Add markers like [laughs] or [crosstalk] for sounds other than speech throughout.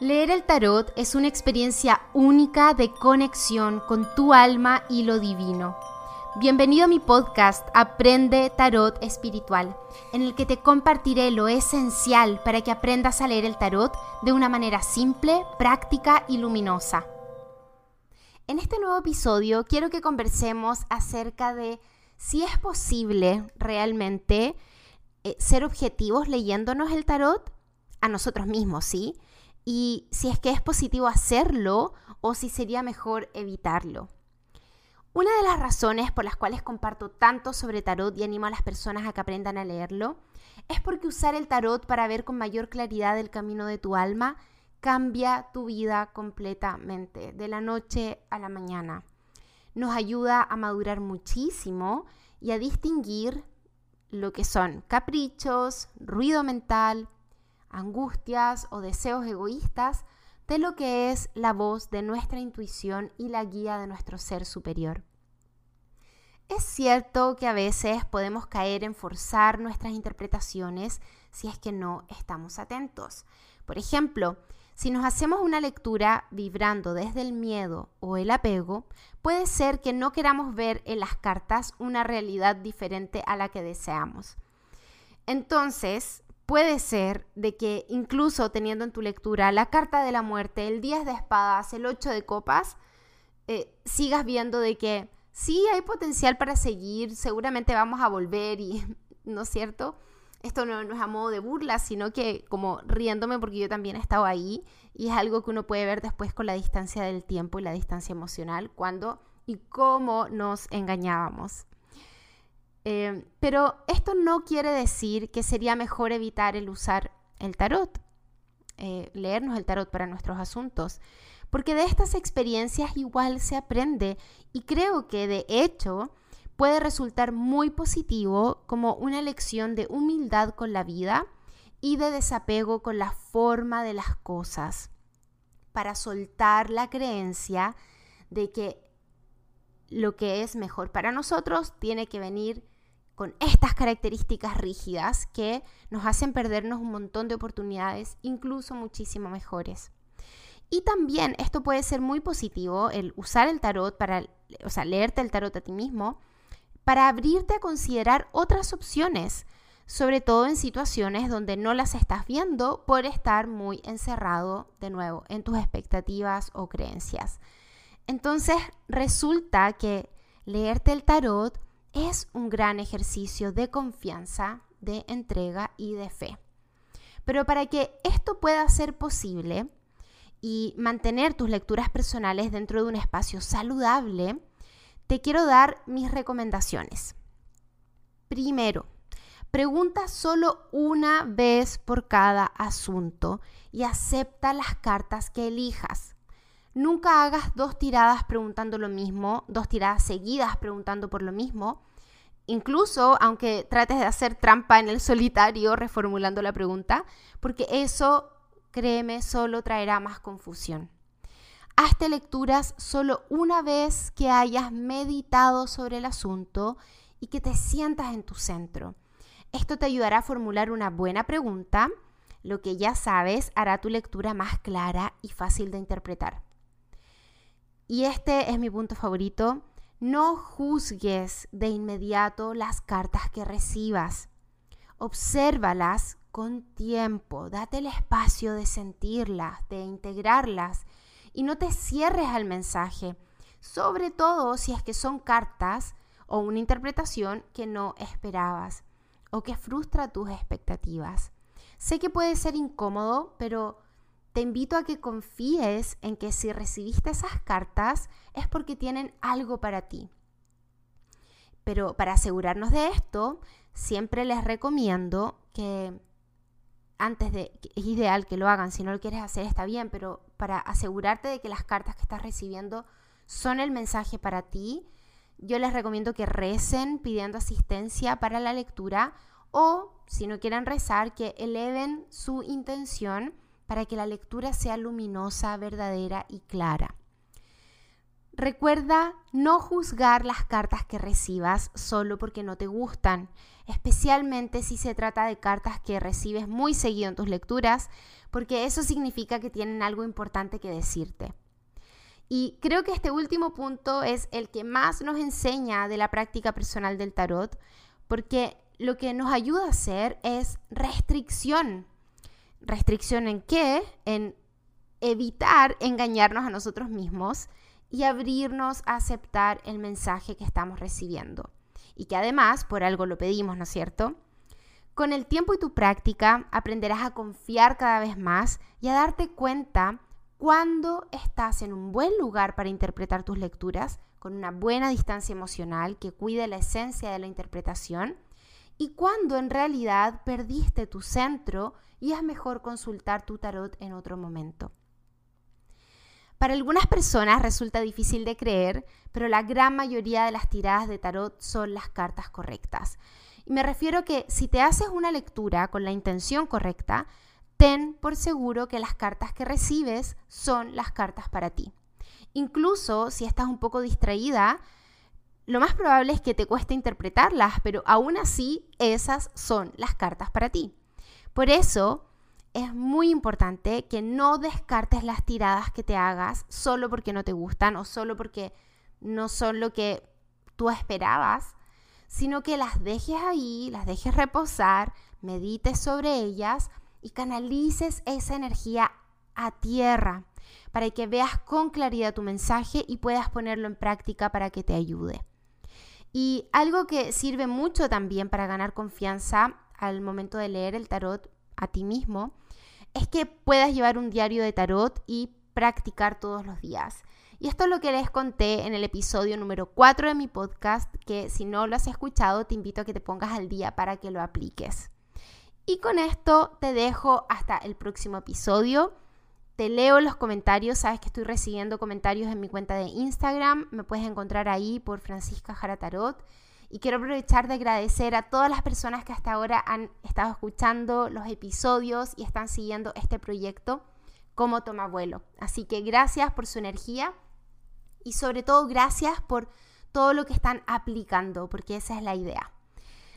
Leer el tarot es una experiencia única de conexión con tu alma y lo divino. Bienvenido a mi podcast Aprende Tarot Espiritual, en el que te compartiré lo esencial para que aprendas a leer el tarot de una manera simple, práctica y luminosa. En este nuevo episodio quiero que conversemos acerca de si es posible realmente eh, ser objetivos leyéndonos el tarot a nosotros mismos, ¿sí? Y si es que es positivo hacerlo o si sería mejor evitarlo. Una de las razones por las cuales comparto tanto sobre tarot y animo a las personas a que aprendan a leerlo es porque usar el tarot para ver con mayor claridad el camino de tu alma cambia tu vida completamente, de la noche a la mañana. Nos ayuda a madurar muchísimo y a distinguir lo que son caprichos, ruido mental, angustias o deseos egoístas de lo que es la voz de nuestra intuición y la guía de nuestro ser superior. Es cierto que a veces podemos caer en forzar nuestras interpretaciones si es que no estamos atentos. Por ejemplo, si nos hacemos una lectura vibrando desde el miedo o el apego, puede ser que no queramos ver en las cartas una realidad diferente a la que deseamos. Entonces, puede ser de que incluso teniendo en tu lectura la carta de la muerte, el 10 de espadas, el 8 de copas, eh, sigas viendo de que sí hay potencial para seguir, seguramente vamos a volver y, [laughs] ¿no es cierto? Esto no, no, es a modo de burla, sino que como riéndome porque yo también he estado ahí y es algo que uno puede ver después con la distancia del tiempo y la distancia emocional, cuando y cómo nos engañábamos. Em, pero esto no quiere decir que sería mejor evitar el usar el tarot, eh, leernos el tarot para nuestros asuntos, porque de estas experiencias igual se aprende y creo que de hecho puede resultar muy positivo como una lección de humildad con la vida y de desapego con la forma de las cosas, para soltar la creencia de que lo que es mejor para nosotros tiene que venir con estas características rígidas que nos hacen perdernos un montón de oportunidades, incluso muchísimo mejores. Y también esto puede ser muy positivo, el usar el tarot para, o sea, leerte el tarot a ti mismo, para abrirte a considerar otras opciones, sobre todo en situaciones donde no las estás viendo por estar muy encerrado de nuevo en tus expectativas o creencias. Entonces resulta que leerte el tarot es un gran ejercicio de confianza, de entrega y de fe. Pero para que esto pueda ser posible y mantener tus lecturas personales dentro de un espacio saludable, te quiero dar mis recomendaciones. Primero, pregunta solo una vez por cada asunto y acepta las cartas que elijas. Nunca hagas dos tiradas preguntando lo mismo, dos tiradas seguidas preguntando por lo mismo. Incluso aunque trates de hacer trampa en el solitario reformulando la pregunta, porque eso, créeme, solo traerá más confusión. Hazte lecturas solo una vez que hayas meditado sobre el asunto y que te sientas en tu centro. Esto te ayudará a formular una buena pregunta, lo que ya sabes hará tu lectura más clara y fácil de interpretar. Y este es mi punto favorito. No juzgues de inmediato las cartas que recibas. Obsérvalas con tiempo. Date el espacio de sentirlas, de integrarlas. Y no te cierres al mensaje. Sobre todo si es que son cartas o una interpretación que no esperabas o que frustra tus expectativas. Sé que puede ser incómodo, pero te invito a que confíes en que si recibiste esas cartas es porque tienen algo para ti. Pero para asegurarnos de esto, siempre les recomiendo que antes de, es ideal que lo hagan, si no lo quieres hacer está bien, pero para asegurarte de que las cartas que estás recibiendo son el mensaje para ti, yo les recomiendo que recen pidiendo asistencia para la lectura o, si no quieren rezar, que eleven su intención para que la lectura sea luminosa, verdadera y clara. Recuerda no juzgar las cartas que recibas solo porque no te gustan, especialmente si se trata de cartas que recibes muy seguido en tus lecturas, porque eso significa que tienen algo importante que decirte. Y creo que este último punto es el que más nos enseña de la práctica personal del tarot, porque lo que nos ayuda a hacer es restricción. ¿Restricción en qué? En evitar engañarnos a nosotros mismos y abrirnos a aceptar el mensaje que estamos recibiendo. Y que además, por algo lo pedimos, ¿no es cierto? Con el tiempo y tu práctica aprenderás a confiar cada vez más y a darte cuenta cuando estás en un buen lugar para interpretar tus lecturas, con una buena distancia emocional que cuide la esencia de la interpretación, y cuando en realidad perdiste tu centro y es mejor consultar tu tarot en otro momento. Para algunas personas resulta difícil de creer, pero la gran mayoría de las tiradas de tarot son las cartas correctas. Y me refiero que si te haces una lectura con la intención correcta, ten por seguro que las cartas que recibes son las cartas para ti. Incluso si estás un poco distraída, lo más probable es que te cueste interpretarlas, pero aún así esas son las cartas para ti. Por eso, es muy importante que no descartes las tiradas que te hagas solo porque no te gustan o solo porque no son lo que tú esperabas, sino que las dejes ahí, las dejes reposar, medites sobre ellas y canalices esa energía a tierra para que veas con claridad tu mensaje y puedas ponerlo en práctica para que te ayude. Y algo que sirve mucho también para ganar confianza al momento de leer el tarot a ti mismo es que puedas llevar un diario de tarot y practicar todos los días. Y esto es lo que les conté en el episodio número 4 de mi podcast, que si no lo has escuchado te invito a que te pongas al día para que lo apliques. Y con esto te dejo hasta el próximo episodio. Te leo los comentarios, sabes que estoy recibiendo comentarios en mi cuenta de Instagram, me puedes encontrar ahí por Francisca Jara Tarot. Y quiero aprovechar de agradecer a todas las personas que hasta ahora han estado escuchando los episodios y están siguiendo este proyecto como Toma Vuelo. Así que gracias por su energía y sobre todo gracias por todo lo que están aplicando, porque esa es la idea.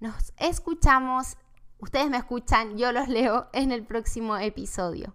Nos escuchamos, ustedes me escuchan, yo los leo en el próximo episodio.